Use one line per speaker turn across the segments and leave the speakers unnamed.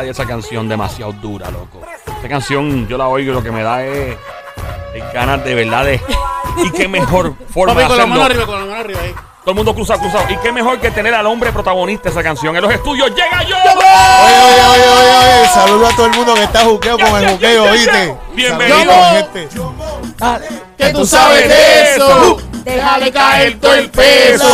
de esa canción demasiado dura, loco. Esa canción yo la oigo y lo que me da es, es ganas de verdad de... Y qué mejor forma
Papi,
de
con la mano
hacerlo.
arriba, con la mano arriba ahí.
Todo el mundo cruzado, cruzado. Y qué mejor que tener al hombre protagonista de esa canción. En los estudios llega yo.
Oye, oye, oye, oye, oye. Saludo a todo el mundo que está juqueo con el juqueo, ¿oíste?
Bienvenido.
Gente.
¿Qué tú sabes de eso?
Déjale
caer todo el peso.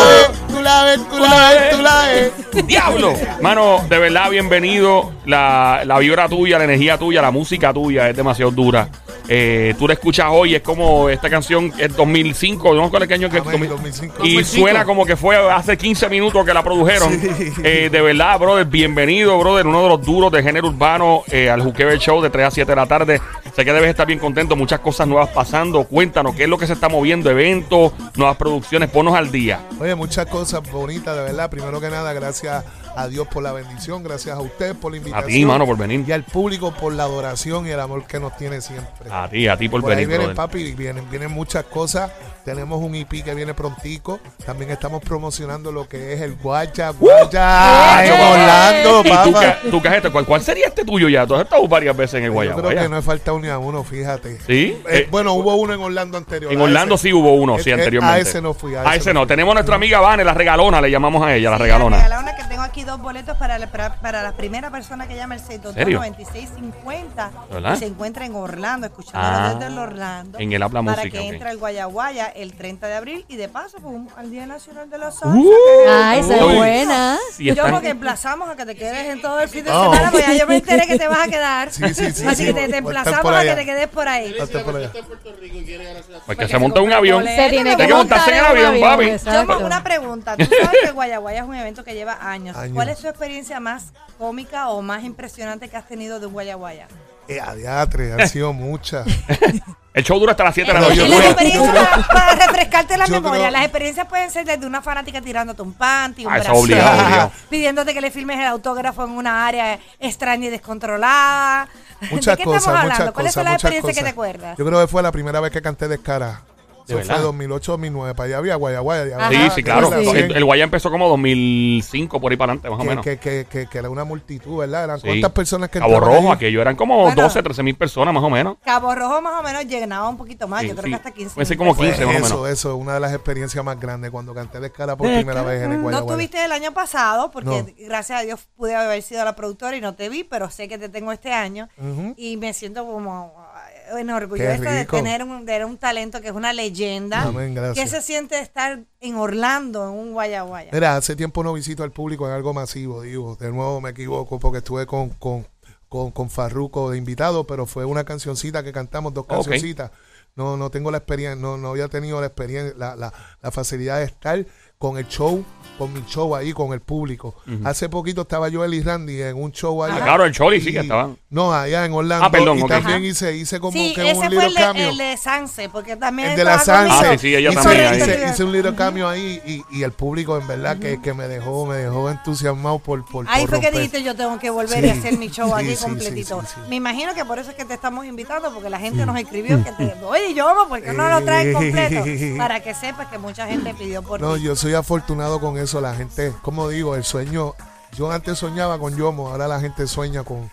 Tú la ves, tú la ves, tú la ves.
Diablo. Mano, de verdad, bienvenido. La, la vibra tuya, la energía tuya, la música tuya es demasiado dura. Eh, tú la escuchas hoy, es como esta canción es 2005, no sé qué año que es.
Amén,
2000.
2005.
Y suena como que fue hace 15 minutos que la produjeron.
Sí.
Eh, de verdad, brother, bienvenido, brother, uno de los duros de género urbano eh, al Juquever Show de 3 a 7 de la tarde. Sé que debes estar bien contento, muchas cosas nuevas pasando. Cuéntanos qué es lo que se está moviendo, eventos, nuevas producciones, ponnos al día.
Oye, muchas cosas bonitas, de verdad. Primero que nada, gracias a Dios por la bendición, gracias a usted por la
A
invitación.
ti, mano, por venir.
Y al público por la adoración y el amor que nos tiene siempre.
A ti, a ti por,
Por ahí
venir,
vienen,
brother.
papi, vienen, vienen muchas cosas. Tenemos un EP que viene prontico. También estamos promocionando lo que es el Guacha, Guacha en
¡Eh!
Orlando,
¿Y tú,
papá.
qué- tú qué has hecho? ¿Cuál, cuál sería este tuyo ya? Tú has estado varias veces en el
Yo
Guayabo.
creo que no he faltado ni a uno, fíjate.
¿Sí?
Eh,
Eh,
bueno, hubo uno en Orlando anterior.
en Orlando
ese.
sí hubo uno, sí,
Eh,
anteriormente.
A ese no fui.
A ese no. Tenemos a nuestra amiga Vane, la regalona, le llamamos a ella, la
Sí,
regalona.
La regalona que tengo aquí dos boletos para la, para, para la primera persona que llama el
¿Serio?
622-9650
¿Verdad?
y se encuentra en Orlando, escuchando
Ah,
desde el Orlando.
en el Habla
Para
Música,
que entre al Guayaguaya el 30 de abril y de paso pues, un- al Día Nacional de los Salsa.
Uh,
Ay, esa es buena.
Sí,
Yo porque emplazamos a que te quedes en todo el fin de
Oh.
semana, pues ya yo me enteré que te vas a quedar.
Sí, sí, sí,
Así
sí.
que te, emplazamos a que te quedes por ahí.
Hazte por allá.
Está en Puerto Rico y quiere ganarse la-
Pues
Para
que
que
se monta un avión.
Se tiene que
montarse
montar
en el avión, papi.
Yo, una pregunta. Tú sabes que Guayaguaya es un evento que lleva años.
Años.
¿Cuál es tu experiencia más cómica o más impresionante que has tenido de un Guayaguaya?
Eh, adiatre, han sido muchas.
El show dura hasta las 7 de la
No,
noche.
Y las experiencias, para, refrescarte la
yo
memoria,
creo-
las experiencias pueden ser desde una fanática tirándote un panty, un
Ah,
brazo,
obligado, obligado.
pidiéndote que le filmes el autógrafo en una área extraña y descontrolada.
Muchas
¿De qué
cosas,
estamos hablando?
muchas
¿Cuáles
cosas.
son las
muchas
experiencias que
cosas.
te acuerdas?
Yo creo que fue la primera vez que canté Descara.
¿De
Eso fue
verdad?
2008, 2009. Para allá había Guayaguaya.
Sí, sí, claro.
sí.
El, el Guaya empezó como 2005, por ahí para adelante, más o
Que,
menos.
que, que, que, que era una multitud, ¿verdad? Eran
Sí.
cuántas personas que
Cabo Rojo,
ahí?
aquello eran como
Bueno.
12, 13 mil personas, más o menos.
Cabo Rojo más o menos llenaba un poquito más,
Sí,
yo creo
sí.
que hasta 15.
Puede ser como
personas.
15 más o
Eso,
menos.
eso, una de las experiencias más grandes cuando canté Descara por primera vez en el
No
Guayaguaya.
tuviste el año pasado, porque
No.
gracias a Dios pude haber sido la productora y no te vi, pero sé que te tengo este año
Ujú.
y me siento como enorgullosa
Qué
de
rico.
tener un, de un talento que es una leyenda.
Amén, gracias.
¿Qué se siente estar en Orlando, en un Guayaguaya?
Mira, hace tiempo no visito al público en algo masivo, digo. De nuevo me equivoco porque estuve con, con, con, con Farruko de invitado, pero fue una cancioncita que cantamos, dos cancioncitas. No, no tengo la experiencia, no, no había tenido la experiencia, la, la, la facilidad de estar con el show, con mi show ahí, con el público. Hace poquito estaba yo y Randy en un show allá.
Ah, claro, el Choli sí que estaban.
No, allá en Orlando.
Ah, perdón,
y
ok.
también
Ajá.
hice, hice como
sí,
que
ese
un
fue
little
el de,
cambio.
el de Sanse, porque también
El de la
estaba.
Sanse.
Ah, sí, sí, ella
hice,
también ahí.
hice- hice un little cambio ahí y, y el público en verdad que, que me dejó, me dejó entusiasmado por, por,
Ahí
por
fue que dijiste yo tengo que volver
Sí.
y hacer mi show
Sí,
aquí
sí,
completito.
sí, sí, sí.
Me imagino que por eso es que te estamos invitando, porque la gente nos escribió que te oye yo, ¿por qué no lo traen completo? Para que sepas que mucha gente pidió por
No, yo soy afortunado con eso. La gente, como digo, el sueño. Yo antes soñaba con Yomo, ahora la gente sueña con,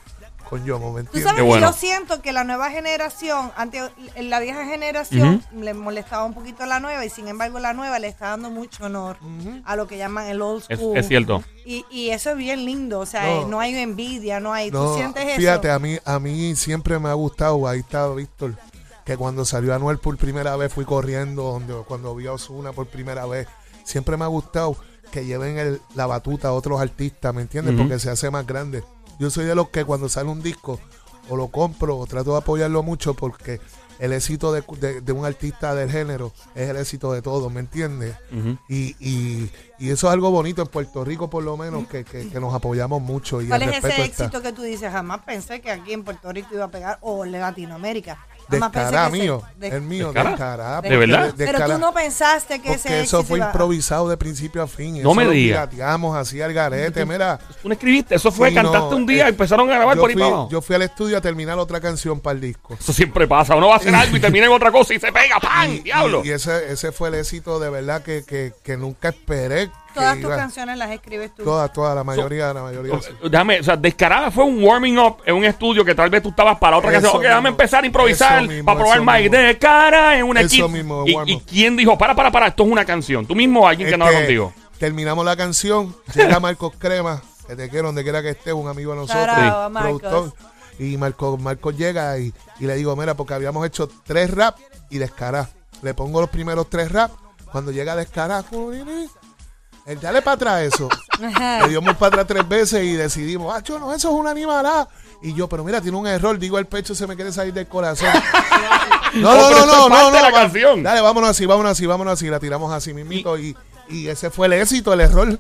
con Yomo, ¿me
Tú
entiendes?
sabes
bueno.
yo siento que la nueva generación, antes en la vieja generación le molestaba un poquito la nueva y sin embargo la nueva le está dando mucho honor a lo que llaman el old school.
es cierto.
Y, y eso es bien lindo, o sea,
No.
eh, no, hay envidia, no hay, ¿tú
No,
sientes eso?
fíjate, a mí, a mí siempre me ha gustado, ahí está Víctor, que cuando salió Anuel por primera vez fui corriendo, donde, cuando vi a Osuna por primera vez, siempre me ha gustado que lleven el- la batuta a otros artistas, ¿me entiendes? Porque se hace más grande. Yo soy de los que cuando sale un disco, o lo compro, o trato de apoyarlo mucho, porque el éxito de, de- de un artista del género es el éxito de todos, ¿me entiendes? Y, y, y eso es algo bonito en Puerto Rico, por lo menos, que, que- que nos apoyamos mucho. Y
¿Cuál
el
es ese
está.
éxito que tú dices? Jamás pensé que aquí en Puerto Rico iba a pegar o en Latinoamérica.
Descará mío,
de-
el mío,
descará. ¿De verdad?
Pero tú no pensaste que ese
eso fue
iba-
improvisado de principio a fin.
No
eso
me
lo
digas.
pirateamos así al garete, mira.
Tú no escribiste, eso fue,
Sí,
cantaste
no,
un día
eh,
y empezaron a grabar por ahí
fui,
para abajo.
yo fui al estudio a terminar otra canción para el disco.
Eso siempre pasa. Uno va a hacer algo y termina en otra cosa y se pega, ¡pam!
Y,
¡Diablo!
y ese, ese fue el éxito de verdad que, que, que nunca esperé
todas tus canciones las escribes tú.
Todas, todas, la mayoría, la mayoría. sí.
Déjame, o sea, Descarada fue un warming up en un estudio que tal vez tú estabas para otra
Eso
canción. Ok, déjame
mismo.
empezar a improvisar
mismo,
para probar más. De cara en una
Eso mismo,
y, y quién dijo, para, para, para, esto es una canción? Tú mismo o alguien que andaba contigo.
Terminamos la canción, llega Marcos Crema, que te quiero donde quiera que esté, un amigo de nosotros,
Marcos.
productor. Y Marcos, Marcos llega y, y le digo, mira, porque habíamos hecho tres rap y descará. Le pongo los primeros tres rap. Cuando llega descará, el dale para atrás eso. Le dimos para atrás tres veces y decidimos, ah, yo no, eso es una animalada. Y yo, pero mira, tiene un error. Digo, el pecho se me quiere salir del corazón. No, no,
pero
no, no, no,
parte de
no,
la
va-
canción.
Dale, vámonos así, vámonos así, vámonos así. La tiramos así mismito y, y ese fue el éxito, el error.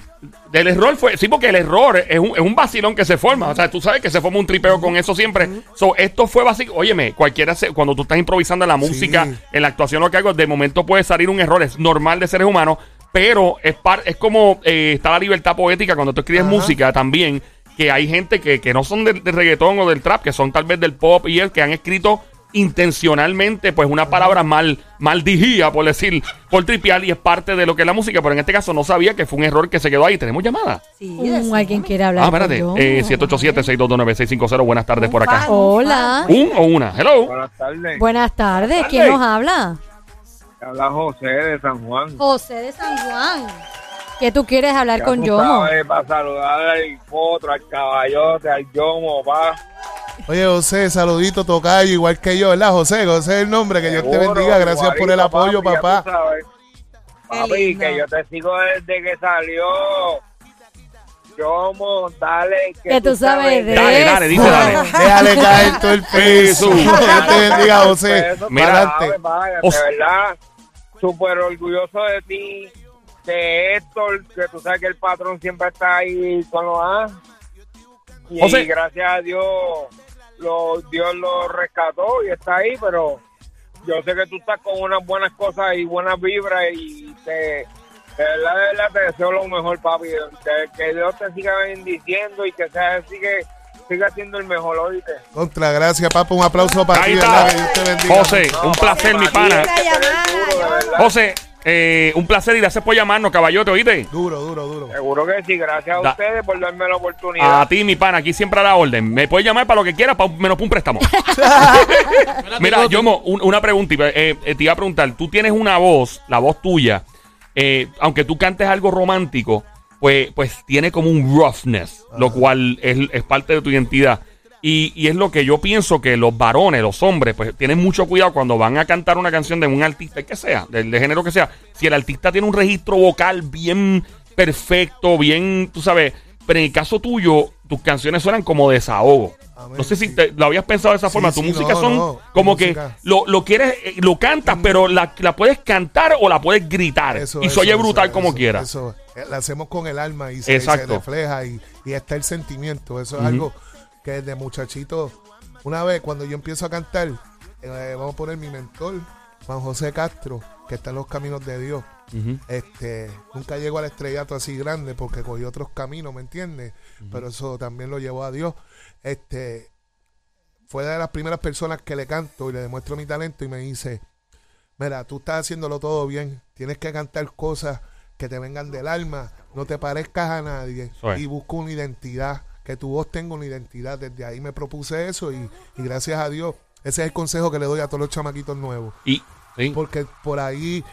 El error fue, sí, porque el error es un, es un vacilón que se forma. O sea, tú sabes que se forma un tripeo con eso siempre. So, esto fue básico. Óyeme, cualquiera, se- cuando tú estás improvisando en la música,
Sí.
en la actuación, lo que hago, de momento puede salir un error. Es normal de seres humanos, pero es, par- es como eh, está la libertad poética cuando tú escribes
Ajá.
música también. Que hay gente que, que no son del, del reggaetón o del trap, que son tal vez del pop y el que han escrito intencionalmente, pues una palabra mal, mal por decir, por tripial, y es parte de lo que es la música, pero en este caso no sabía que fue un error que se quedó ahí. ¿Tenemos llamada?
Sí, eso.
alguien quiere hablar.
Ah, espérate.
con yo.
Eh, 787-622-9650. Buenas tardes por acá.
fan.
Hola.
¿Un o una? Hello.
Buenas tardes.
Buenas tardes.
tardes.
¿Quién nos habla?
Habla José de San Juan.
José de San Juan. ¿Qué tú quieres hablar
Ya
con
tú
Yomo?
sabes, Para saludar al potro, al caballote, al yomo, pa.
Oye, José, saludito, tocayo, igual que yo, ¿verdad, José? José es el nombre, que Dios te bendiga. Gracias por el apoyo,
papi,
papá.
Papi, que yo te sigo desde que salió. Yomo, dale. Que,
Que tú sabes de
Dale, dale, dice, dale.
Déjale caer todo el peso.
Eso.
Dios te bendiga, José.
Mira,
adelante.
adelante. Vaya,
Os-
de verdad, súper orgulloso de ti, de Héctor, que tú sabes que el patrón siempre está ahí con los A. Y gracias a Dios, lo, Dios lo rescató y está ahí, pero yo sé que tú estás con unas buenas cosas y buenas vibras y te, de verdad, de verdad te deseo lo mejor, papi. Que, que Dios te siga bendiciendo y que sea, sigue, siga siendo el mejor, oíste.
Contra, gracias, papá. Un aplauso para
Ahí
ti,
está.
¿verdad? Que Dios te bendiga.
José, un placer, mi pana. José, eh, un placer y gracias por llamarnos, caballote, ¿oíste?
Duro, duro, duro.
Seguro que sí, gracias a
Da-
ustedes por darme la oportunidad.
A ti, mi pana, aquí siempre a la orden. Me puedes llamar para lo que quieras, pa- menos para un préstamo. Mira, un- una pregunta. eh, eh, te iba a preguntar, tú tienes una voz, la voz tuya, eh, aunque tú cantes algo romántico, pues, pues tiene como un roughness, lo cual es, es parte de tu identidad. Y, y es lo que yo pienso que los varones, los hombres, pues tienen mucho cuidado cuando van a cantar una canción de un artista, que sea, del de género que sea. Si el artista tiene un registro vocal bien perfecto, bien, tú sabes, pero en el caso tuyo, tus canciones suenan como desahogo.
Amén,
no sé si
sí.
te- lo habías pensado de esa
Sí,
forma. Tu
sí,
música
no,
son
no,
como que
música.
lo, lo quieres, eh, lo cantas, pero la, la puedes cantar o la puedes gritar.
Eso,
y se oye
eso,
brutal como
eso,
quieras.
Eh, la hacemos con el alma y se, y se
Exacto.
refleja y, y está el sentimiento. Eso es algo que desde muchachito, una vez cuando yo empiezo a cantar, eh, vamos a poner mi mentor, Juan José Castro, que está en los caminos de Dios. Este, nunca llegó al estrellato así grande porque cogió otros caminos, ¿me entiendes? Pero eso también lo llevó a Dios. Este, fue de las primeras personas que le canto y le demuestro mi talento y me dice, mira, tú estás haciéndolo todo bien, tienes que cantar cosas que te vengan del alma, no te parezcas a nadie y busca una identidad, que tu voz tenga una identidad. Desde ahí me propuse eso y, y gracias a Dios, ese es el consejo que le doy a todos los chamaquitos nuevos.
Y, sí.
Porque por ahí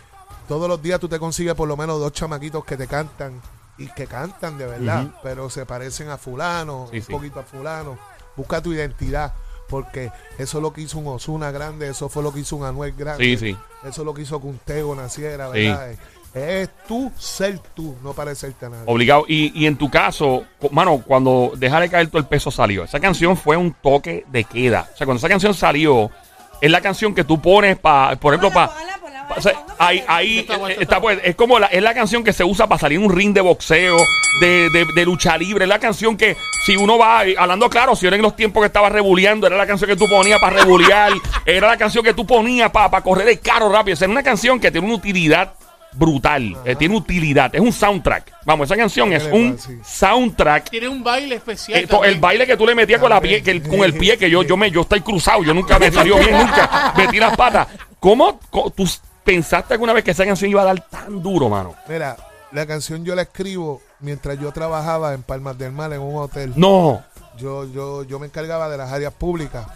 todos los días tú te consigues por lo menos dos chamaquitos que te cantan y que cantan de verdad, pero se parecen a fulano,
Sí,
un
sí.
poquito a fulano. Busca tu identidad, porque eso es lo que hizo un Osuna grande, eso fue lo que hizo un Anuel grande.
Sí, sí.
Eso es lo que hizo que un Tego naciera. ¿verdad? Es tú ser tú, no parecerte a nadie.
Obligado. Y, y en tu caso, mano, cuando Déjale caer todo el peso salió, esa canción fue un toque de queda. O sea, cuando esa canción salió, es la canción que tú pones para, por ejemplo, para... O sea, ahí,
Está bueno,
está,
está
pues, es como la, es la canción que se usa para salir en un ring de boxeo, de, de, de lucha libre. Es la canción que, si uno va, eh, hablando claro, si era en los tiempos que estaba rebuleando, era la canción que tú ponías para rebulear, era la canción que tú ponías para correr el carro rápido. O sea, era una canción que tiene una utilidad brutal, eh, tiene utilidad, es un soundtrack. Vamos, esa canción es un
Sí.
soundtrack
Tiene un baile especial.
eh, to- el
también.
baile que tú le metías con la pie, que el- con el pie, que yo, yo me, yo estoy cruzado, yo nunca me salió bien, nunca metí las patas. ¿Cómo, co- tú pensaste alguna vez que esa canción iba a dar tan duro, mano?
Mira, La canción yo la escribo mientras yo trabajaba en Palmas del Mar en un hotel.
No,
Yo, yo, yo me encargaba de las áreas públicas.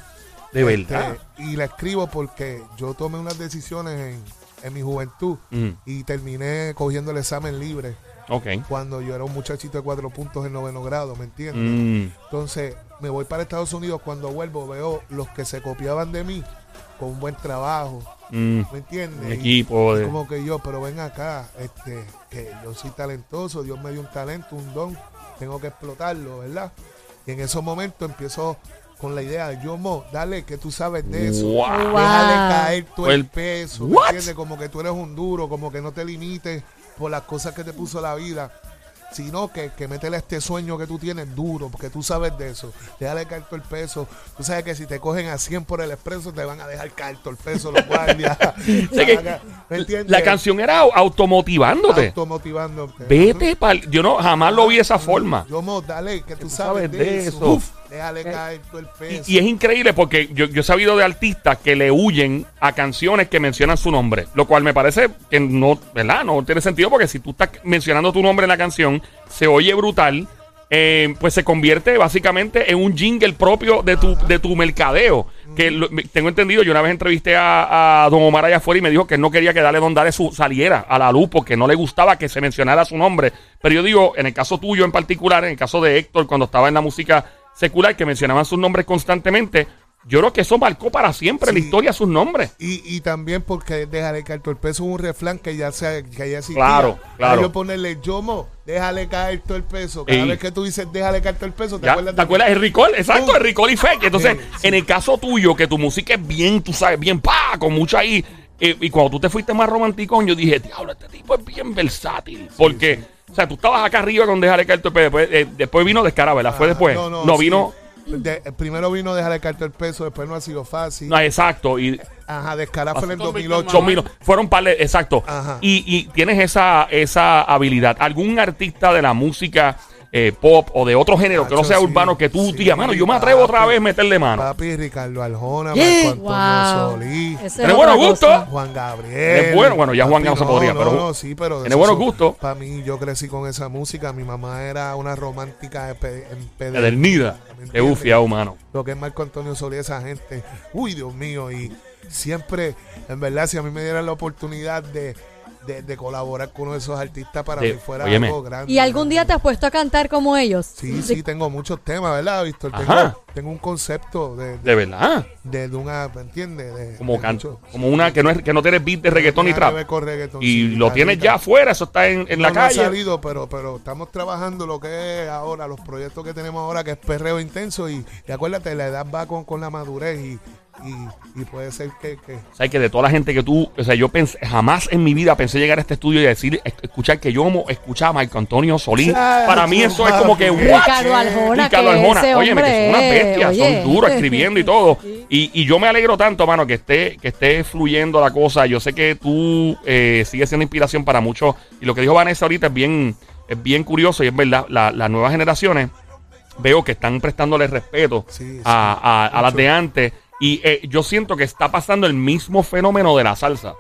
de verdad.
Este, y la escribo porque yo tomé unas decisiones en, en mi juventud
Mm,
y terminé cogiendo el examen libre
ok.
cuando yo era un muchachito de cuatro puntos en noveno grado, ¿me entiendes?
Mm,
Entonces me voy para Estados Unidos, cuando vuelvo veo los que se copiaban de mí con un buen trabajo,
mm,
¿me entiendes? Y-
equipo
y como que yo, pero ven acá, este, que yo soy talentoso, Dios me dio un talento, un don, tengo que explotarlo, ¿verdad? Y en esos momentos empiezo con la idea de yo, Mo, dale, que tú sabes de eso.
Wow.
Déjale caer todo el
El-
peso, ¿me
What?
entiendes? Como que tú eres un duro, como que no te limites por las cosas que te puso la vida, sino que, que métele este sueño que tú tienes duro, porque tú sabes de eso. Déjale caer todo el peso. Tú sabes que si te cogen a 100 por el expreso, te van a dejar caer todo el peso los guardias.
que
¿Me entiendes?
La canción era automotivándote.
Automotivándote.
Vete pa'l- Yo no, jamás lo vi de esa forma.
Yo, Mo, dale, que tú,
tú
sabes,
sabes
de,
de
eso.
eso.
Uf, déjale caer todo el peso.
Y, y es increíble porque yo, yo he sabido de artistas que le huyen a canciones que mencionan su nombre, lo cual me parece que no, ¿verdad? No tiene sentido porque si tú estás mencionando tu nombre en la canción, se oye brutal, eh, pues se convierte básicamente en un jingle propio de tu, de tu mercadeo. Que lo- tengo entendido, yo una vez entrevisté a, a Don Omar allá afuera y me dijo que no quería que Dale Don Dale su, saliera a la luz porque no le gustaba que se mencionara su nombre. Pero yo digo, en el caso tuyo en particular, en el caso de Héctor, cuando estaba en la música secular, que mencionaban sus nombres constantemente, yo creo que eso marcó para siempre la historia sus nombres.
Y, y también porque déjale caer todo el peso es un refrán que ya se que ya existía.
Claro, claro.
Yo ponerle Yomo, déjale caer todo el peso. Cada vez que tú dices déjale caer todo el peso, ¿te
Ya,
acuerdas
¿Te acuerdas? El Ricol, exacto,
Uh.
el Ricol y Fake. Entonces,
Sí,
en el caso tuyo, que tu música es bien, tú sabes, bien pa, con mucha ahí. eh, y cuando tú te fuiste más romántico, yo dije, diablo, este tipo es bien versátil. Porque, o sea, tú estabas acá arriba con Dejar el Carto Después, eh, después vino Descara, ¿verdad? Fue
Ah,
después.
no,
No,
no, sí.
vino.
De- primero vino déjale caer todo el peso, después no ha sido fácil.
No, exacto. Y
Ajá, descará fue en el
Con Víctor
2008.
Son mil- fueron par de- exacto.
Ajá.
Y, y tienes esa, esa habilidad. ¿Algún artista de la música eh, pop o de otro género que no sea
sí,
urbano que tú
sí,
digas, mano, yo me atrevo otra vez a meterle mano?
Papi, Ricardo Arjona,
Yeah.
Marco Antonio Solís,
es
¿Tiene buenos gustos?
Juan Gabriel.
Es bueno, bueno, ya Juan
Papi,
no se podría,
no,
pero-
No, sí, pero.
tiene buenos gustos.
Para mí, yo crecí con esa música. Mi mamá era una romántica empedernida.
Pedernida.
¿me
Qué
entiendes?
bufiado, mano.
Lo que es Marco Antonio Solís, esa gente. Uy, Dios mío. Y siempre, en verdad, si a mí me dieran la oportunidad de, de, de colaborar con uno de esos artistas, para
De-
mí fuera
óyeme.
algo grande.
¿Y algún día te has puesto a cantar como ellos?
Sí, sí, tengo muchos temas, ¿verdad, Víctor? Tengo, tengo un concepto de, de,
De verdad.
de- de una, ¿me entiendes? De-
Como,
de
can-
mucho-
como una que no, es, que no tienes beat de reggaetón y
Tiene que
trap.
ver con reggaetón,
Y
sí,
lo tienes ya afuera, eso está en, en la
No, no ha
calle.
salido, pero, pero estamos trabajando lo que es ahora, los proyectos que tenemos ahora, que es perreo intenso. Y, y acuérdate, la edad va con, con la madurez y, y, y puede ser que, que
sabes que de toda la gente que tú, o sea, yo pensé, jamás en mi vida pensé llegar a este estudio y decir, es- escuchar que yo escuchaba a Marco Antonio Solís. Para mí eso es como que.
Ricardo Arjona,
Ricardo
que
Arjona,
ese
oye, que son unas bestias,
oye.
son duros escribiendo y todo. Y, y yo me alegro tanto, mano, que esté, que esté fluyendo la cosa. Yo sé que tú eh, sigues siendo inspiración para muchos. Y lo que dijo Vanessa ahorita es bien, es bien curioso y es verdad. La- las nuevas generaciones veo que están prestándole respeto
Sí, sí,
a, a- a las de antes. Y eh, yo siento que está pasando el mismo fenómeno de la salsa.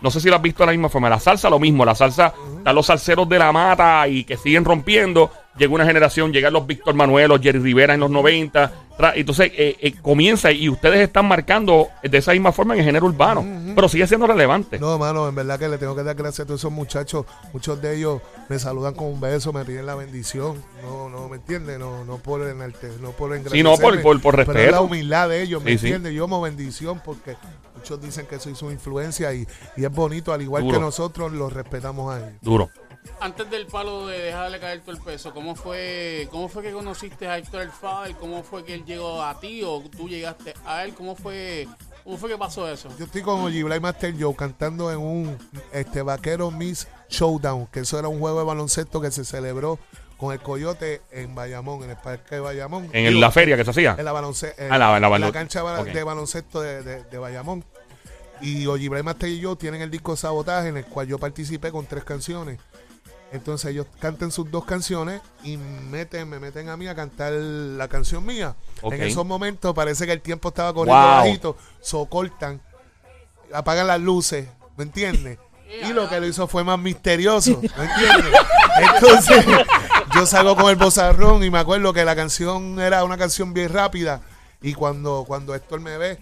No sé si lo has visto de la misma forma. La salsa lo mismo. La salsa, están los salseros de la mata y que siguen rompiendo. Llega una generación, llegan los Víctor Manuel, los Jerry Rivera en los 90. Tra- Entonces eh, eh, comienza y ustedes están marcando de esa misma forma en el género urbano. Pero sigue siendo relevante.
No, mano, en verdad que le tengo que dar gracias a todos esos muchachos. Muchos de ellos me saludan con un beso, me piden la bendición. No, no, ¿me entiendes? No, no por enarte, no por
Sí, no, por- por- por
Pero es la
respeto.
humildad de ellos, ¿me
Sí, sí.
entiendes? Yo como bendición porque muchos dicen que soy su influencia y, y es bonito, al igual
Duro.
que nosotros los respetamos a ellos.
Duro.
Antes del palo de dejarle caer todo el peso, ¿cómo fue, cómo fue que conociste a Héctor El Fader? ¿Cómo fue que él llegó a ti o tú llegaste a él? ¿Cómo fue, cómo fue que pasó eso?
Yo estoy con Ojibla y Master Joe cantando en un este vaquero Miss Showdown, que eso era un juego de baloncesto que se celebró con el Coyote en Bayamón, en el parque de Bayamón.
En
Digo,
la feria que se hacía.
En la, balonce- en
Ah, la- en la
en
balon-
cancha de, baloncesto de, de- de Bayamón. Y Ojibla Master y yo tienen el disco Sabotaje, en el cual yo participé con tres canciones. Entonces ellos cantan sus dos canciones y meten, me meten a mí a cantar la canción mía. En esos momentos parece que el tiempo estaba corriendo
Wow.
bajito, so cortan, apagan las luces, ¿me entiendes? Y lo que lo hizo fue más misterioso, ¿me entiendes? Entonces, yo salgo con el bozarrón y me acuerdo que la canción era una canción bien rápida. Y cuando, cuando Héctor me ve,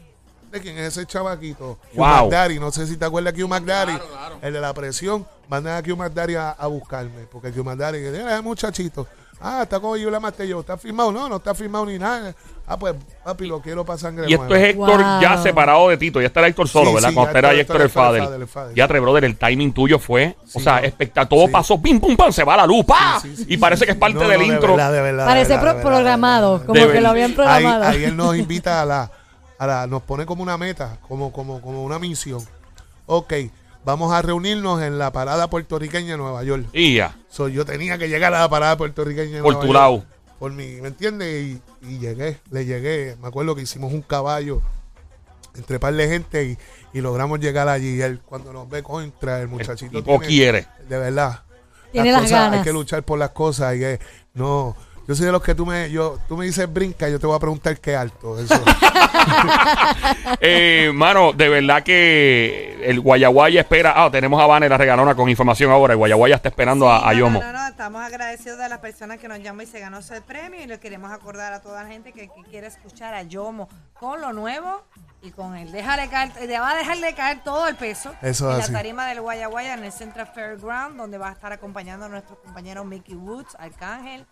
¿de quién es ese chavaquito? Hugh
Wow.
McDaddy, no sé si te acuerdas de Hugh McDaddy,
Claro, claro.
el de la presión, mandan a Hugh McDaddy a, a buscarme, porque Hugh McDaddy, que era el muchachito, ah, está con Yula Mastello, ¿está firmado? No, no está firmado ni nada. Ah, pues, papi, lo quiero para sangre
Y esto
nueva.
es Héctor
Wow.
ya separado de Tito. Ya está Héctor solo,
Sí,
¿verdad?
sí,
Cuando
Héctor-
el Fader.
Fader, el Fader.
Ya, tre, brother, el timing tuyo fue, o sea, espectacular. Todo
Sí.
pasó, pim, pum, pam, se va la luz, ¡pa!
Sí, sí,
y
sí,
parece
sí,
que es parte
No,
del
no, de
intro.
verdad, de verdad, de
Parece
verdad,
pro-
de verdad,
programado,
de verdad.
como
De
que lo habían
Ahí,
programado.
ahí él nos invita a la, a la- nos pone como una meta, como, como, como una misión. Ok, vamos a reunirnos en la parada puertorriqueña de Nueva York.
Y ya.
So, yo tenía que llegar a la parada puertorriqueña de
Por
Nueva
tu
York.
lado.
Por mi, ¿me entiendes? Y, y llegué, le llegué. Me acuerdo que hicimos un caballo entre par de gente y, y logramos llegar allí. Y él, cuando nos ve contra el muchachito.
tipo
tiene-
quiere.
De verdad.
Tiene las
cosas, Hay
ganas.
que luchar por las cosas. Y que, no. Yo soy de los que tú me, yo, tú me dices brinca, yo te voy a preguntar qué alto. Eso.
Eh, mano, de verdad que el Guayaguaya espera. Ah, tenemos a Vane la regalona con información ahora. El Guayaguaya está esperando a, a
Sí,
Yomo.
No, no, no, estamos agradecidos de las personas que nos llaman y se ganó ese premio y le queremos acordar a toda la gente que, que quiere escuchar a Yomo con lo nuevo y con el déjale caer, le va a dejar de caer todo el peso
Eso
en
es
la
así.
tarima del Guayaguaya en el Central Fairground donde va a estar acompañando a nuestros compañeros Mickey Woods, Arcángel.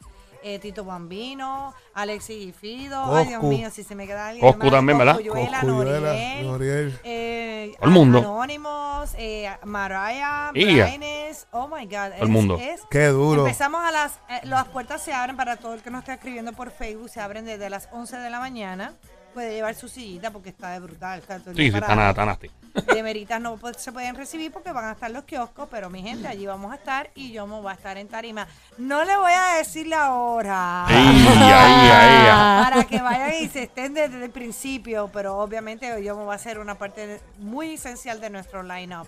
Eh, Tito Bambino, Alexis Fido, ay Dios mío, si se me queda alguien
Coscu
más,
también, ¿verdad?
Coscuyuela, Noriel,
Noriel.
eh,
Todo el mundo.
Anónimos, eh, Mariah,
Ia.
Braines, oh my God.
el mundo.
es-
Qué duro.
Empezamos a las, eh, las puertas se abren para todo el que nos está escribiendo por Facebook, se abren desde las 11 de la mañana. Puede llevar su sillita porque está de brutal. Está todo el
Sí,
día
sí, está
parado.
nada, está nasty.
De meritas no se pueden recibir porque van a estar los kioscos, pero mi gente, allí vamos a estar y yo me voy a estar en tarima. No le voy a decir la hora.
Ey, ahí, ahí, ahí.
Para que vayan y se estén desde el principio, pero obviamente yo me voy a hacer una parte muy esencial de nuestro line-up.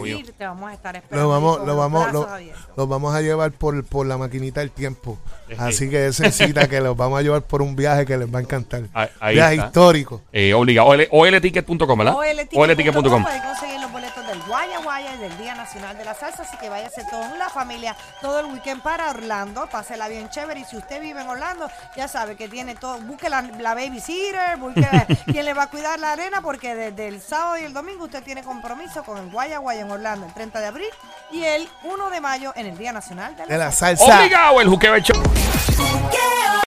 Obvio.
Y te vamos a estar esperando.
Lo vamos, lo
los
vamos, lo, los vamos a llevar por, por la maquinita del tiempo.
Sí.
Así que esa cita que los vamos a llevar por un viaje que les va a encantar.
Ahí- ahí
viaje
está.
histórico.
Eh, obligado. OL, olticket.com, ¿verdad?
OLTicket.com del Guaya Guaya y del Día Nacional de la Salsa, así que váyase toda la familia todo el weekend para Orlando, pásela bien chévere y si usted vive en Orlando, ya sabe que tiene todo, busque la, la babysitter, busque quien le va a cuidar la arena porque desde el sábado y el domingo usted tiene compromiso con el Guaya Guaya en Orlando el 30 de abril y el 1 de mayo en el Día Nacional de la
De la
Salsa.
salsa.
Obligado el Juqueo.